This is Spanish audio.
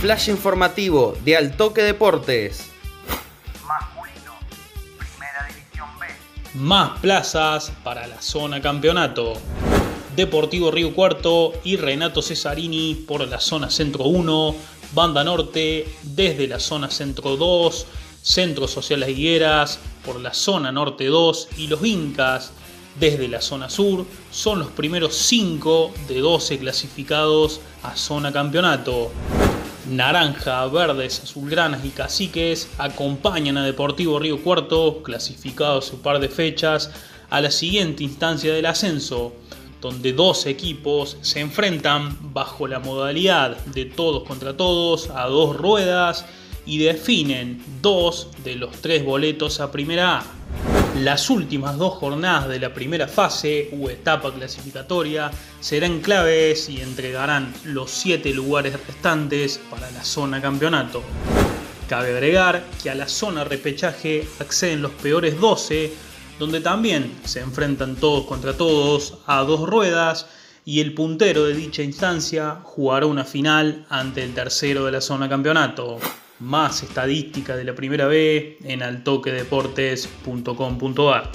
flash informativo de Altoque Deportes. Masculino, Primera División B. Más plazas para la zona campeonato. Deportivo Río Cuarto y Renato Cesarini por la zona centro 1, Banda Norte desde la zona centro 2, Centro Social Las Higueras por la zona norte 2 y los Incas desde la zona sur son los primeros 5 de 12 clasificados a zona campeonato. Naranja, Verdes, Azulgranas y Caciques acompañan a Deportivo Río Cuarto, clasificado a su par de fechas, a la siguiente instancia del ascenso, donde dos equipos se enfrentan bajo la modalidad de todos contra todos a dos ruedas y definen dos de los tres boletos a primera A. Las últimas dos jornadas de la primera fase u etapa clasificatoria serán claves y entregarán los siete lugares restantes para la zona campeonato. Cabe agregar que a la zona repechaje acceden los peores 12, donde también se enfrentan todos contra todos a dos ruedas y el puntero de dicha instancia jugará una final ante el tercero de la zona campeonato más estadística de la primera B en altoquedeportes.com.ar.